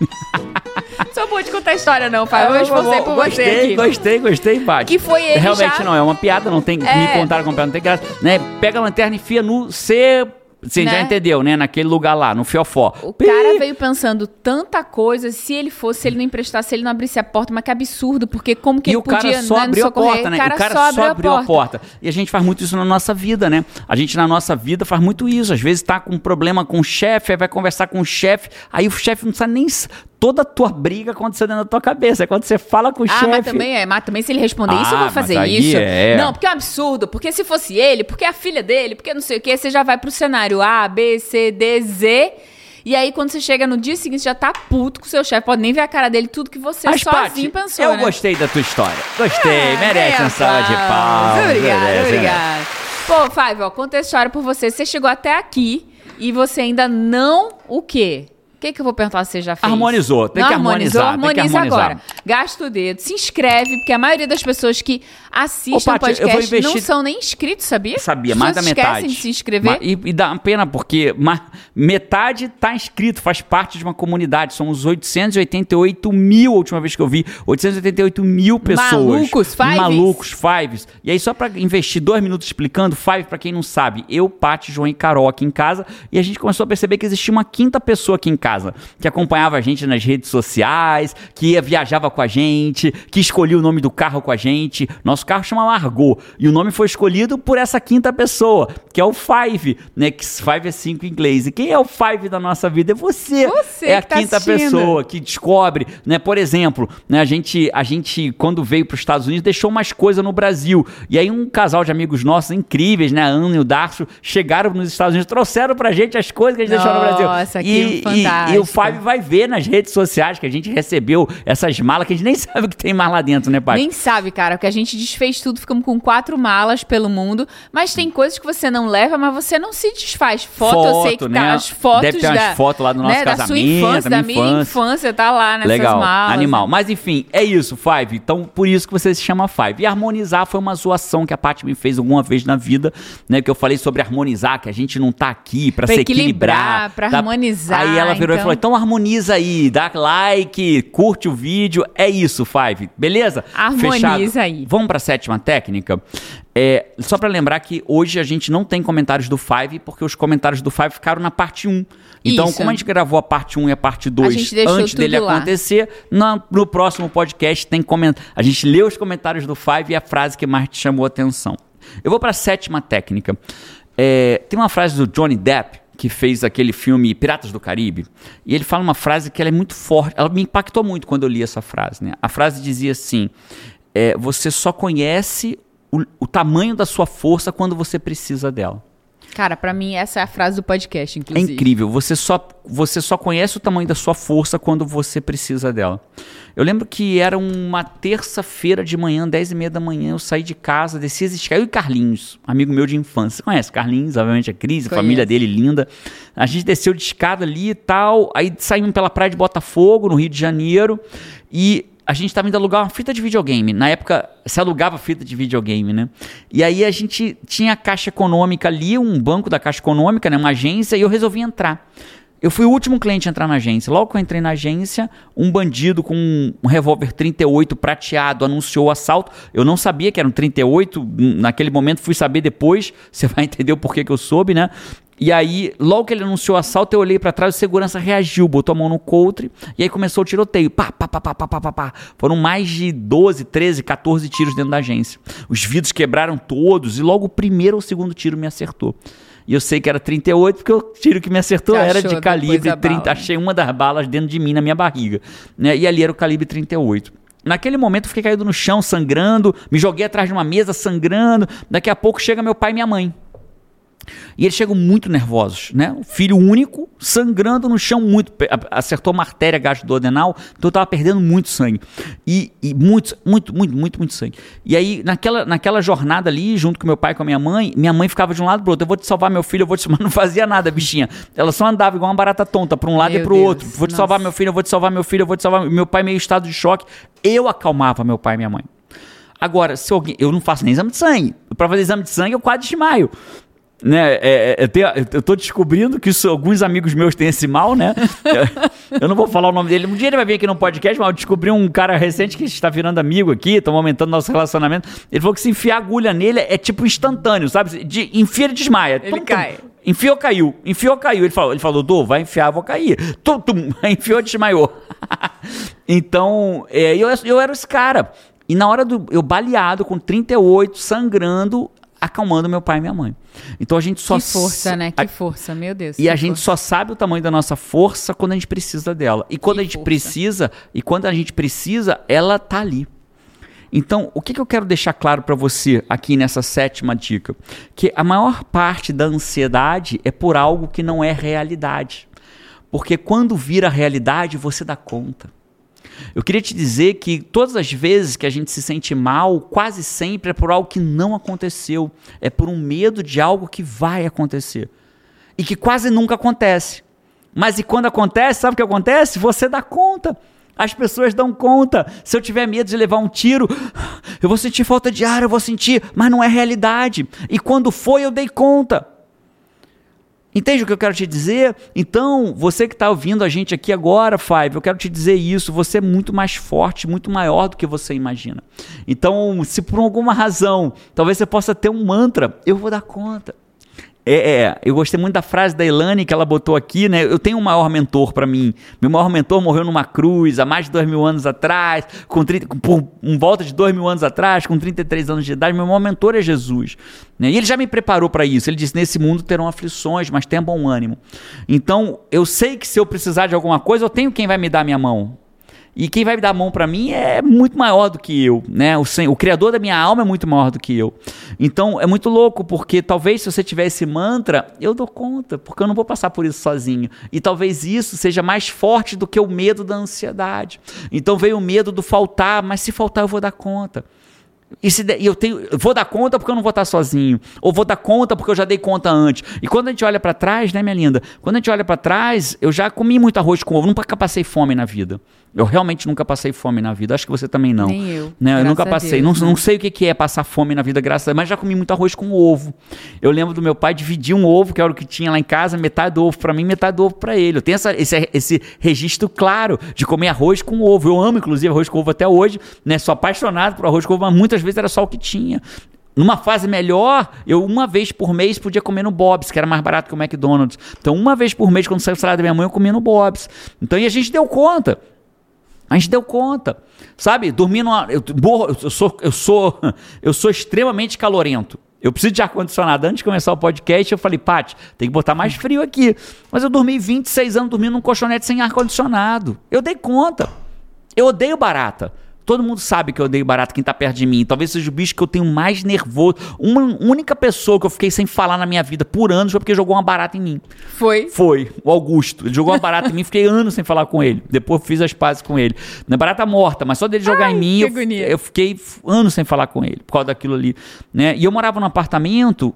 Só pode contar a história, não, pai. Eu esforcei por você gostei, aqui. Gostei, gostei, Paty. Que foi ele Realmente já- não, é uma piada, não tem. É. Me contaram com piada, não tem graça. Né? Pega a lanterna e enfia no C. Você já Né? entendeu, né? Naquele lugar lá, no fiofó. O Pi! cara veio pensando tanta coisa, se ele fosse, se ele não emprestasse, se ele não abrisse a porta, mas que absurdo, porque como que E ele o cara podia só né, abriu a porta, né? O cara, o cara só, abriu, a, porta. E a gente faz muito isso na nossa vida, né? A gente na nossa vida faz muito isso. Às vezes tá com um problema com o chefe, aí vai conversar com o chefe, aí o chefe não sabe nem. Toda a tua briga aconteceu dentro da tua cabeça. É quando você fala com o Ah, chefe. mas também é, mas também se ele responder isso, eu Ah, vou mas fazer isso. é. Não, porque é um absurdo, porque se fosse ele, porque é a filha dele, porque não sei o que, você já vai pro cenário A, B, C, D, Z. E aí, quando você chega no dia seguinte, já tá puto com o seu chefe. Pode nem ver a cara dele, tudo que você Mas, sozinho Paty, pensou, eu né? gostei da tua história. Gostei, Ah, merece é, uma salva de palmas. Obrigada, né? obrigada. Pô, Five, ó, conta a história por você. Você chegou até aqui e você ainda não o quê? O que, que eu vou perguntar se você já fez? Harmonizou, tem Não que harmonizar, tem que Harmoniza harmonizar. agora. Gasta o dedo, se inscreve, porque a maioria das pessoas que assistem Ô, o Paty, podcast não investir- são nem inscritos, sabia? Sabia, mais da metade. esquecem de se inscrever. E, e dá uma pena, porque metade tá inscrito, faz parte de uma comunidade. Somos 888 mil, a última vez que eu vi. 888 mil pessoas. Malucos, fives. Malucos, fives. E aí, só pra investir dois minutos explicando, five, pra quem não sabe, eu, Paty, João e Carol aqui em casa. E a gente começou a perceber que existia uma quinta pessoa aqui em casa, que acompanhava a gente nas redes sociais, que ia, viajava com a gente, que escolhia o nome do carro com a gente. Nosso carro chama Margot. E o nome foi escolhido por essa quinta pessoa, que é o Five, né? Que Five é cinco em inglês. E quem é o Five da nossa vida? É você. Você é a tá quinta assistindo. pessoa que descobre, né? Por exemplo, né? A gente, a gente quando veio para os Estados Unidos deixou mais coisa no Brasil. E aí um casal de amigos nossos incríveis, né? A Ana e o Darcio chegaram nos Estados Unidos, trouxeram pra gente as coisas que a gente deixou no Brasil. Nossa, que e, e- e, fantástico. o Five vai ver nas redes sociais que a gente recebeu essas malas que a gente nem sabe o que tem mais lá dentro, né, pai? Nem sabe, cara, porque a gente desfez tudo, ficamos com quatro malas pelo mundo, mas tem coisas que você não leva, mas você não se desfaz. Foto, eu sei que né? tá as fotos Deve ter umas da, fotos lá do nosso né, da sua casamento, infância, da da minha infância. infância, tá lá nessas Legal, malas. animal. Mas enfim, é isso, Five. Então, por isso que você se chama Five. E harmonizar foi uma zoação que a Paty me fez alguma vez na vida, né? Que eu falei sobre harmonizar, que a gente não tá aqui pra, Pra se equilibrar, equilibrar. pra tá? harmonizar, Aí ela virou e então. falou: então harmoniza aí, dá like, curte o vídeo. É isso, Five. Beleza? Harmoniza Fechado? aí. Vamos pra sétima técnica. É, só pra lembrar que hoje a gente não tem comentários do Five, porque os comentários do Five ficaram na parte 1. Então, Isso. como a gente gravou a parte 1 e a parte 2 gente deixou antes dele lá. acontecer, na- no próximo podcast tem comentário. A gente lê os comentários do Five e a frase que mais te chamou a atenção. Eu vou para a sétima técnica. É, tem uma frase do Johnny Depp que fez aquele filme Piratas do Caribe e ele fala uma frase que é muito forte. Ela me impactou muito quando eu li essa frase. Né? A frase dizia assim: é, você só conhece o, o tamanho da sua força quando você precisa dela. Cara, pra mim essa é a frase do podcast, É inclusive. incrível. Você só, você só conhece o tamanho da sua força quando você precisa dela. Eu lembro que era uma terça-feira de manhã, 10 e meia da manhã, eu saí de casa, desci as escadas, eu e Carlinhos, amigo meu de infância. Você conhece Carlinhos, obviamente, a Cris, a família dele linda. A gente desceu de escada ali e tal, aí saímos pela praia de Botafogo, no Rio de Janeiro, e a gente estava indo alugar uma fita de videogame. Na época, se alugava fita de videogame, né? E aí a gente tinha a Caixa Econômica ali, um banco da Caixa Econômica, né? Uma agência, e eu resolvi entrar. Eu fui o último cliente a entrar na agência. Logo que eu entrei na agência, um bandido com um revólver 38 prateado anunciou o assalto. Eu não sabia que era um 38, naquele momento fui saber depois. Você vai entender o porquê que eu soube, né? E aí, logo que ele anunciou o assalto, eu olhei pra trás, o segurança reagiu, botou a mão no coutre, e aí começou o tiroteio. Pá, pá, pá, pá, pá, pá, pá, pá. Foram mais de 12, 13, 14 tiros dentro da agência. Os vidros quebraram todos, e logo o primeiro ou o segundo tiro me acertou. E eu sei que era 38, porque o tiro que me acertou era de calibre a 30. bala. Achei uma das balas dentro de mim, na minha barriga. Né? E ali era o calibre 38. Naquele momento eu fiquei caído no chão, sangrando, me joguei atrás de uma mesa, sangrando. Daqui a pouco chega meu pai e minha mãe. E eles chegam muito nervosos, né? O filho único, sangrando no chão muito. Acertou uma artéria gastrodenal, então eu tava perdendo muito sangue. E, e muito, muito, muito, muito, muito sangue. E aí, naquela, naquela jornada ali, junto com meu pai e com a minha mãe, minha mãe ficava de um lado pro outro. Eu vou te salvar, meu filho, eu vou te salvar. Não fazia nada, bichinha. Ela só andava igual uma barata tonta, pra um lado Meu e pro Deus, outro. Vou te nossa. salvar, meu filho, eu vou te salvar, meu filho, eu vou te salvar. Meu pai meio estado de choque. Eu acalmava meu pai e minha mãe. Agora, se alguém. Eu não faço nem exame de sangue. Pra fazer exame de sangue, eu quase desmaio. Né, é, é, eu, tenho- eu tô descobrindo que isso, alguns amigos meus têm esse mal, né? eu não vou falar o nome dele. Um dia ele vai vir aqui no podcast, mas eu descobri um cara recente que está virando amigo aqui, estamos aumentando nosso relacionamento. Ele falou que se enfiar agulha nele é tipo instantâneo, sabe? De, enfia ele desmaia. Ele cai. Enfiou, caiu. Enfiou, caiu. Ele falou, ele falou, Dô, vai enfiar, vou cair. Tum, tum. Enfiou, desmaiou. então, é, eu, eu era esse cara. E na hora do. Eu baleado, com 38, sangrando, acalmando meu pai e minha mãe. Então a gente só. Que força, né? a- Que força, meu Deus. e a gente força. só sabe o tamanho da nossa força quando a gente precisa dela. E quando Que a gente força. precisa, e quando a gente precisa, ela tá ali. Então, o que, que eu quero deixar claro para você aqui nessa sétima dica? Que a maior parte da ansiedade é por algo que não é realidade. Porque quando vira realidade, você dá conta. Eu queria te dizer que todas as vezes que a gente se sente mal, quase sempre é por algo que não aconteceu. É por um medo de algo que vai acontecer. E que quase nunca acontece. Mas e quando acontece, sabe o que acontece? Você dá conta. As pessoas dão conta. Se eu tiver medo de levar um tiro, eu vou sentir falta de ar, eu vou sentir, mas não é realidade. E quando foi, eu dei conta. Entende o que eu quero te dizer? Então, você que está ouvindo a gente aqui agora, Five, eu quero te dizer isso. Você é muito mais forte, muito maior do que você imagina. Então, se por alguma razão, talvez você possa ter um mantra, eu vou dar conta. É, é, eu gostei muito da frase da Elane que ela botou aqui, né? Eu tenho um maior mentor para mim. Meu maior mentor morreu numa cruz há mais de dois mil anos atrás, com 30, com- por um volta de dois mil anos atrás, com 33 anos de idade. Meu maior mentor é Jesus. Né? E ele já me preparou para isso. Ele disse: nesse mundo terão aflições, mas tenha bom ânimo. Então, eu sei que se eu precisar de alguma coisa, eu tenho quem vai me dar minha mão. E quem vai me dar a mão para mim é muito maior do que eu, né? O, o criador da minha alma é muito maior do que eu. Então é muito louco, porque talvez se você tiver esse mantra, eu dou conta, porque eu não vou passar por isso sozinho. E talvez isso seja mais forte do que o medo da ansiedade. Então veio o medo do faltar, mas se faltar eu vou dar conta. E se der- e eu tenho, eu vou dar conta porque eu não vou estar sozinho, ou vou dar conta porque eu já dei conta antes. E quando a gente olha pra trás, né, minha linda? Quando a gente olha pra trás, eu já comi muito arroz com ovo, nunca passei fome na vida. Eu realmente nunca passei fome na vida. Acho que você também não. Nem eu, Né? Eu nunca passei. Deus, não, né? não sei o que é passar fome na vida, graças a Deus, mas já comi muito arroz com ovo. Eu lembro do meu pai dividir um ovo, que era o que tinha lá em casa, metade do ovo pra mim, metade do ovo pra ele. Eu tenho essa- esse, esse registro claro de comer arroz com ovo. Eu amo, inclusive, arroz com ovo até hoje. Né? Sou apaixonado por arroz com ovo, mas muitas vezes era só o que tinha. Numa fase melhor, eu uma vez por mês podia comer no Bob's, que era mais barato que o McDonald's. Então, uma vez por mês, quando saiu o salário da minha mãe, eu comia no Bob's. Então, e a gente deu conta. A gente deu conta, sabe? Dormir numa. Eu, eu, sou, eu, sou, eu sou extremamente calorento. Eu preciso de ar-condicionado. Antes de começar o podcast, eu falei, Paty, tem que botar mais frio aqui. Mas eu dormi 26 anos dormindo num colchonete sem ar-condicionado. Eu dei conta. Eu odeio barata. Todo mundo sabe que eu odeio barata, quem tá perto de mim. Talvez seja o bicho que eu tenho mais nervoso. Uma única pessoa que eu fiquei sem falar na minha vida por anos foi porque jogou uma barata em mim. Foi? Foi, o Augusto. Ele jogou uma barata em mim, fiquei anos sem falar com ele. Depois fiz as pazes com ele. Não é barata morta, mas só dele jogar Ai, em mim, eu, eu fiquei anos sem falar com ele, por causa daquilo ali. Né? E eu morava num apartamento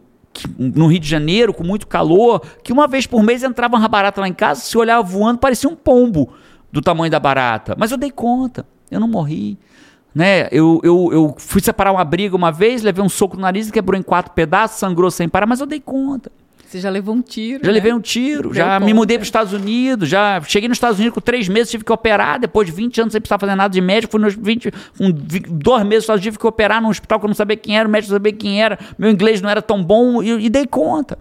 no Rio de Janeiro, com muito calor, que uma vez por mês entrava uma barata lá em casa, se olhava voando, parecia um pombo do tamanho da barata. Mas eu dei conta, eu não morri. Né? Eu, eu, eu fui separar uma briga uma vez, levei um soco no nariz, quebrou em quatro pedaços, sangrou sem parar, mas eu dei conta. Você já levou um tiro. Já né? levei um tiro, Deu já me conta. mudei para os Estados Unidos, já cheguei nos Estados Unidos com três meses, tive que operar, depois de 20 anos sem precisar fazer nada de médico, fui nos 20, com vi- dois meses Unidos, tive que operar num hospital que eu não sabia quem era, o médico não sabia quem era, meu inglês não era tão bom, e, e dei conta.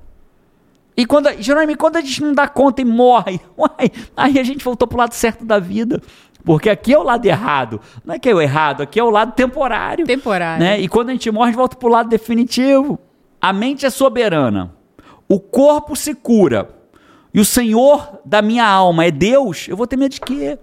E quando, geralmente, quando a gente não dá conta e morre, uai, aí a gente voltou pro lado certo da vida. Porque aqui é o lado errado. Não é que é o errado, aqui é o lado temporário. Temporário. Né? E quando a gente morre, a gente volta pro lado definitivo. A mente é soberana. O corpo se cura. E o Senhor da minha alma é Deus. Eu vou ter medo de quê?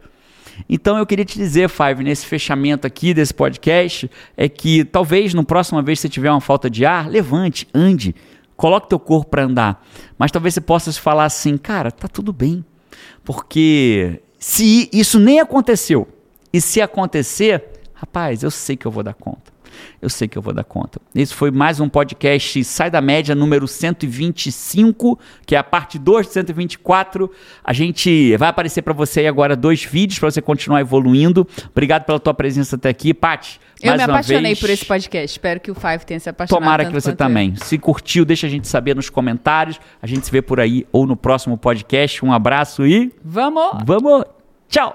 Então eu queria te dizer, Five, nesse fechamento aqui desse podcast, é que talvez no próxima vez que você tiver uma falta de ar, levante, ande, coloque teu corpo para andar. Mas talvez você possa se falar assim, cara, tá tudo bem. Porque se isso nem aconteceu, e se acontecer, rapaz, eu sei que eu vou dar conta. Eu sei que eu vou dar conta. Esse foi mais um podcast Sai da Média número 125, que é a parte 2 de 124. A gente vai aparecer para você aí agora dois vídeos para você continuar evoluindo. Obrigado pela tua presença até aqui, Paty. Eu me apaixonei vez. por esse podcast. Espero que o Five tenha se apaixonado. Tomara que você quanto eu. também. Se curtiu, deixa a gente saber nos comentários. A gente se vê por aí ou no próximo podcast. Um abraço e Vamos! vamos! チャオ。